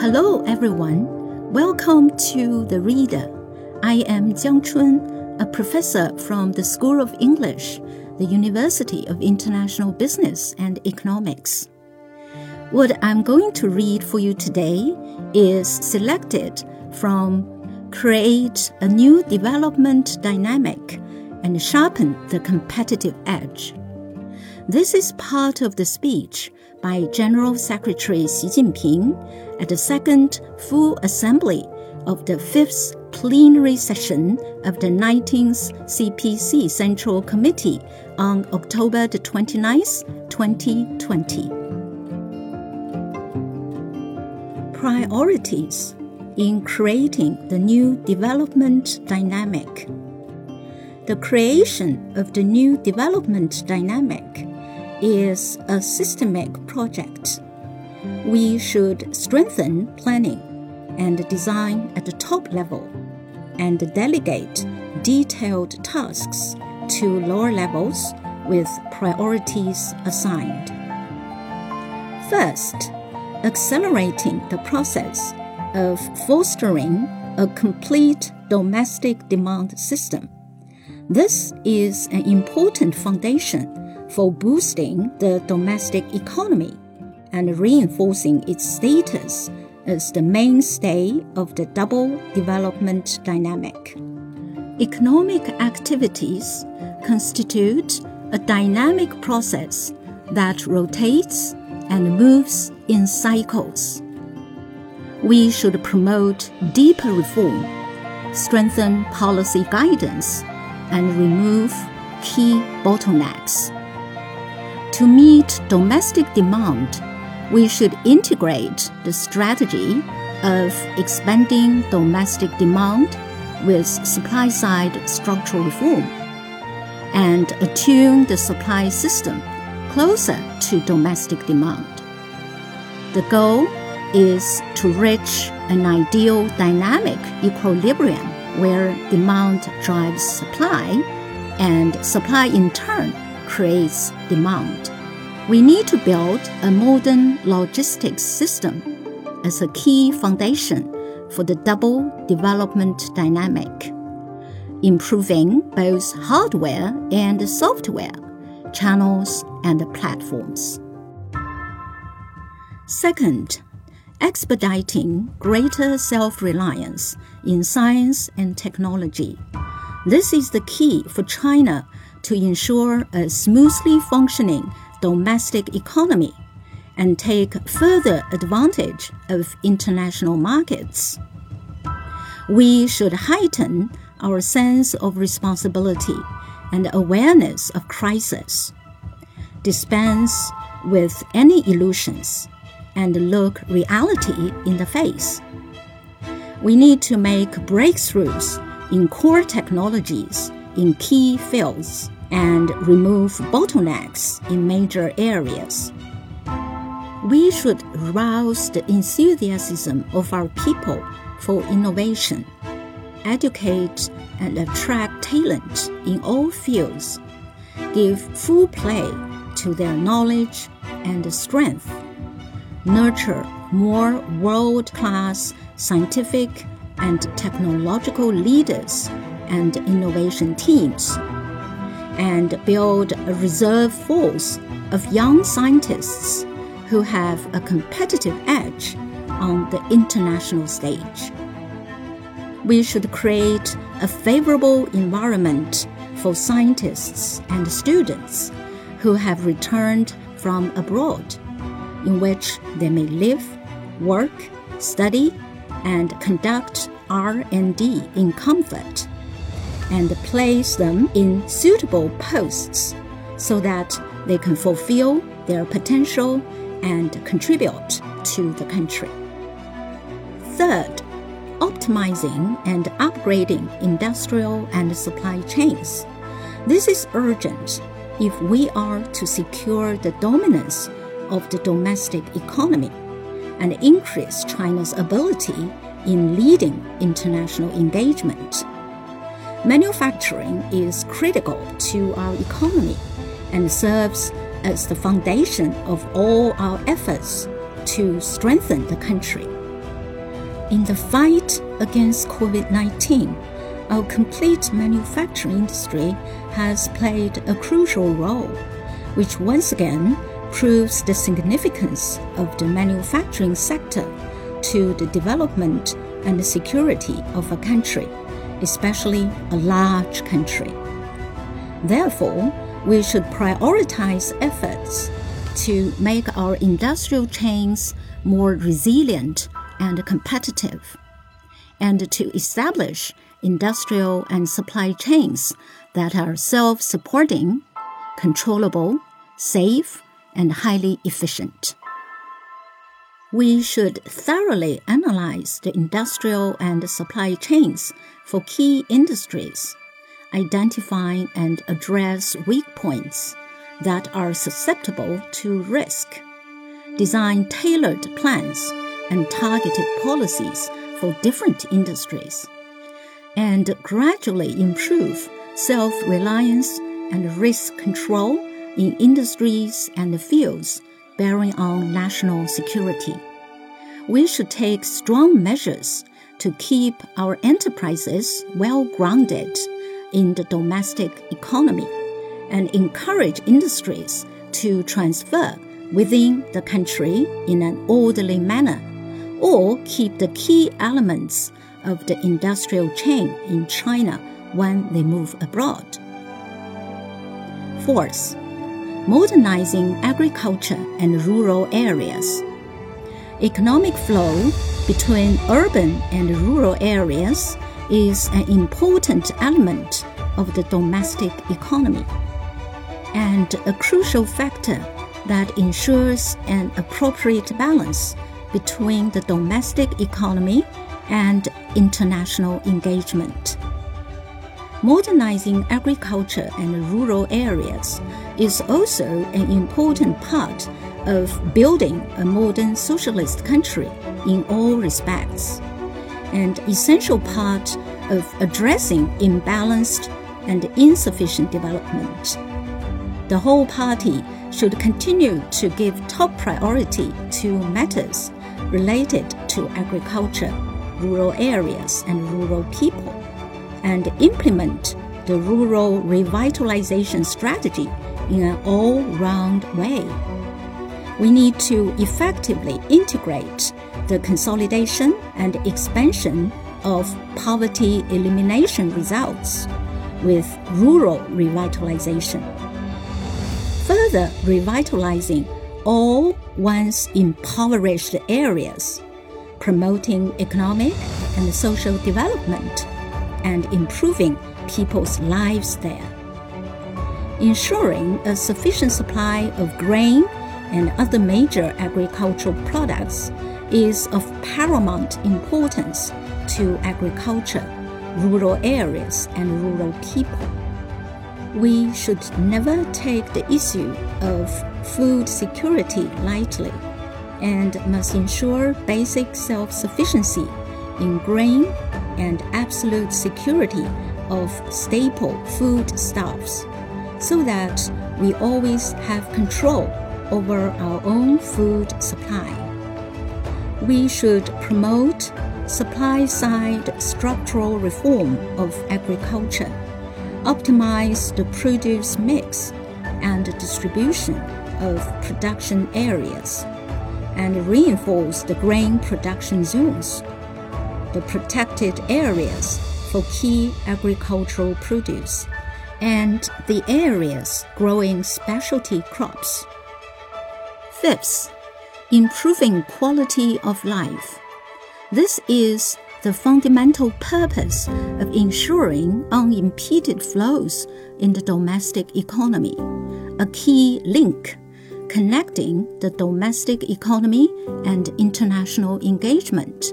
Hello, everyone. Welcome to The Reader. I am Jiang Chun, a professor from the School of English, the University of International Business and Economics. What I'm going to read for you today is selected from Create a New Development Dynamic and Sharpen the Competitive Edge. This is part of the speech by General Secretary Xi Jinping at the second full assembly of the fifth plenary session of the 19th CPC Central Committee on October the 29th, 2020. Priorities in creating the new development dynamic. The creation of the new development dynamic is a systemic project. We should strengthen planning and design at the top level and delegate detailed tasks to lower levels with priorities assigned. First, accelerating the process of fostering a complete domestic demand system. This is an important foundation for boosting the domestic economy and reinforcing its status as the mainstay of the double development dynamic. Economic activities constitute a dynamic process that rotates and moves in cycles. We should promote deeper reform, strengthen policy guidance, and remove key bottlenecks. To meet domestic demand, we should integrate the strategy of expanding domestic demand with supply side structural reform and attune the supply system closer to domestic demand. The goal is to reach an ideal dynamic equilibrium where demand drives supply and supply in turn creates demand. We need to build a modern logistics system as a key foundation for the double development dynamic, improving both hardware and software, channels and platforms. Second, expediting greater self reliance in science and technology. This is the key for China to ensure a smoothly functioning domestic economy and take further advantage of international markets. We should heighten our sense of responsibility and awareness of crisis, dispense with any illusions, and look reality in the face. We need to make breakthroughs in core technologies in key fields and remove bottlenecks in major areas. We should rouse the enthusiasm of our people for innovation, educate and attract talent in all fields, give full play to their knowledge and strength, nurture more world class scientific and technological leaders and innovation teams and build a reserve force of young scientists who have a competitive edge on the international stage. We should create a favorable environment for scientists and students who have returned from abroad, in which they may live, work, study, and conduct R&D in comfort and place them in suitable posts so that they can fulfill their potential and contribute to the country. Third, optimizing and upgrading industrial and supply chains. This is urgent if we are to secure the dominance of the domestic economy and increase China's ability in leading international engagement. Manufacturing is critical to our economy and serves as the foundation of all our efforts to strengthen the country. In the fight against COVID 19, our complete manufacturing industry has played a crucial role, which once again proves the significance of the manufacturing sector to the development and the security of a country, especially a large country. Therefore, we should prioritize efforts to make our industrial chains more resilient and competitive, and to establish industrial and supply chains that are self supporting, controllable, safe, and highly efficient. We should thoroughly analyze the industrial and supply chains for key industries, identify and address weak points that are susceptible to risk, design tailored plans and targeted policies for different industries, and gradually improve self reliance and risk control in industries and fields bearing on national security. We should take strong measures to keep our enterprises well grounded in the domestic economy and encourage industries to transfer within the country in an orderly manner, or keep the key elements of the industrial chain in China when they move abroad. Fourth, modernizing agriculture and rural areas. Economic flow between urban and rural areas is an important element of the domestic economy and a crucial factor that ensures an appropriate balance between the domestic economy and international engagement. Modernizing agriculture and rural areas is also an important part of building a modern socialist country in all respects, and essential part of addressing imbalanced and insufficient development. The whole party should continue to give top priority to matters related to agriculture, rural areas, and rural people, and implement the rural revitalization strategy in an all round way. We need to effectively integrate the consolidation and expansion of poverty elimination results with rural revitalization further revitalizing all once impoverished areas, promoting economic and social development, and improving people's lives there. Ensuring a sufficient supply of grain and other major agricultural products is of paramount importance to agriculture, rural areas, and rural people we should never take the issue of food security lightly and must ensure basic self sufficiency in grain and absolute security of staple foodstuffs so that we always have control over our own food supply. We should promote supply side structural reform of agriculture optimize the produce mix and distribution of production areas, and reinforce the grain production zones, the protected areas for key agricultural produce, and the areas growing specialty crops. Fifth, improving quality of life. This is the fundamental purpose of ensuring unimpeded flows in the domestic economy, a key link connecting the domestic economy and international engagement,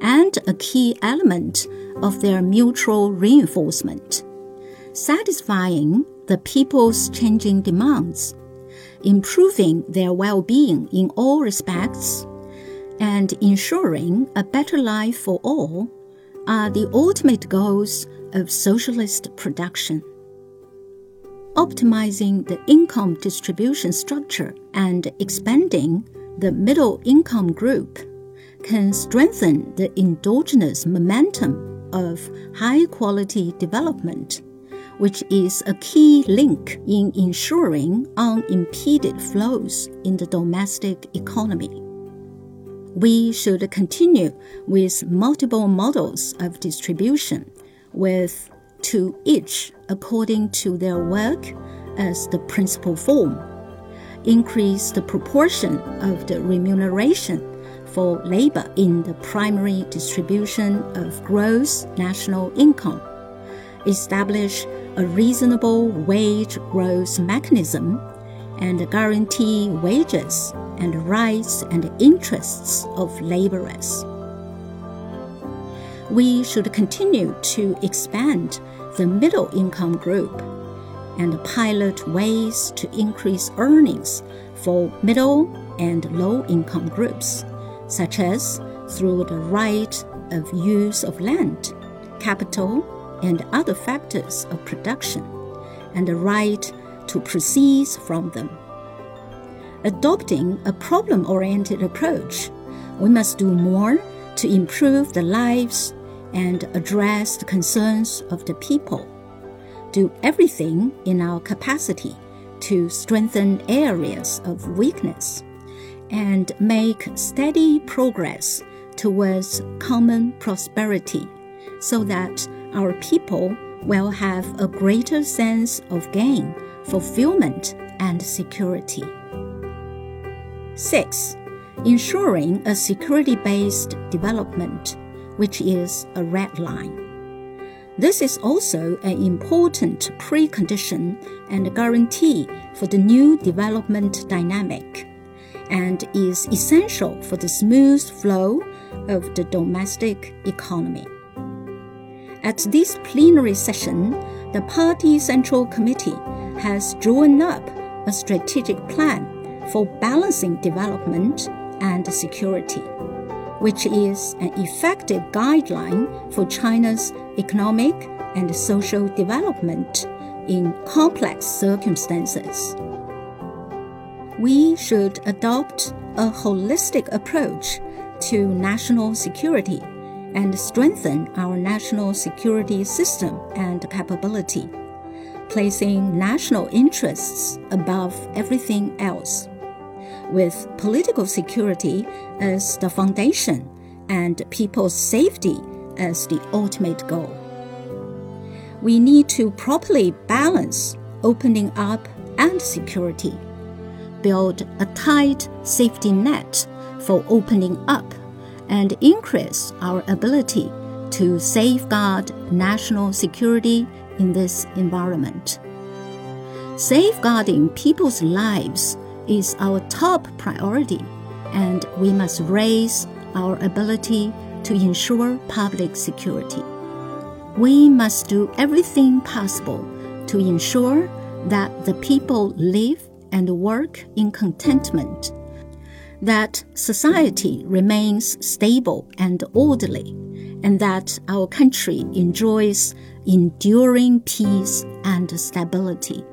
and a key element of their mutual reinforcement, satisfying the people's changing demands, improving their well being in all respects and ensuring a better life for all are the ultimate goals of socialist production. optimizing the income distribution structure and expanding the middle income group can strengthen the endogenous momentum of high quality development, which is a key link in ensuring unimpeded flows in the domestic economy. We should continue with multiple models of distribution, with to each according to their work as the principal form. Increase the proportion of the remuneration for labor in the primary distribution of gross national income. Establish a reasonable wage growth mechanism and guarantee wages and rights and interests of laborers. We should continue to expand the middle income group and pilot ways to increase earnings for middle and low income groups, such as through the right of use of land, capital, and other factors of production, and the right to proceeds from them. Adopting a problem oriented approach, we must do more to improve the lives and address the concerns of the people. Do everything in our capacity to strengthen areas of weakness and make steady progress towards common prosperity so that our people will have a greater sense of gain, fulfillment, and security. 6. Ensuring a security based development which is a red line. This is also an important precondition and guarantee for the new development dynamic and is essential for the smooth flow of the domestic economy. At this plenary session, the Party Central Committee has drawn up a strategic plan for balancing development and security which is an effective guideline for China's economic and social development in complex circumstances. We should adopt a holistic approach to national security and strengthen our national security system and capability, placing national interests above everything else with political security as the foundation and people's safety as the ultimate goal. We need to properly balance opening up and security, build a tight safety net for opening up, and increase our ability to safeguard national security in this environment. Safeguarding people's lives is our top priority, and we must raise our ability to ensure public security. We must do everything possible to ensure that the people live and work in contentment, that society remains stable and orderly, and that our country enjoys enduring peace and stability.